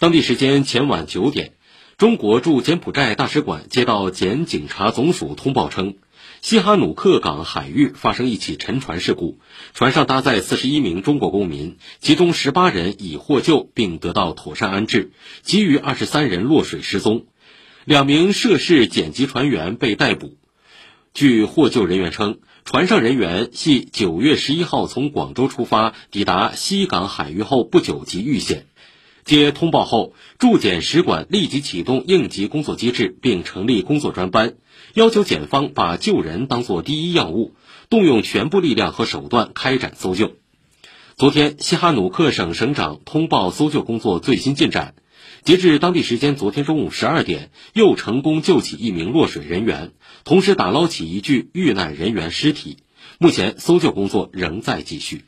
当地时间前晚九点，中国驻柬埔寨大使馆接到检警察总署通报称，西哈努克港海域发生一起沉船事故，船上搭载四十一名中国公民，其中十八人已获救并得到妥善安置，其余二十三人落水失踪，两名涉事检籍船员被逮捕。据获救人员称，船上人员系九月十一号从广州出发，抵达西港海域后不久即遇险。接通报后，驻柬使馆立即启动应急工作机制，并成立工作专班，要求检方把救人当作第一要务，动用全部力量和手段开展搜救。昨天，西哈努克省省长通报搜救工作最新进展，截至当地时间昨天中午十二点，又成功救起一名落水人员，同时打捞起一具遇难人员尸体。目前，搜救工作仍在继续。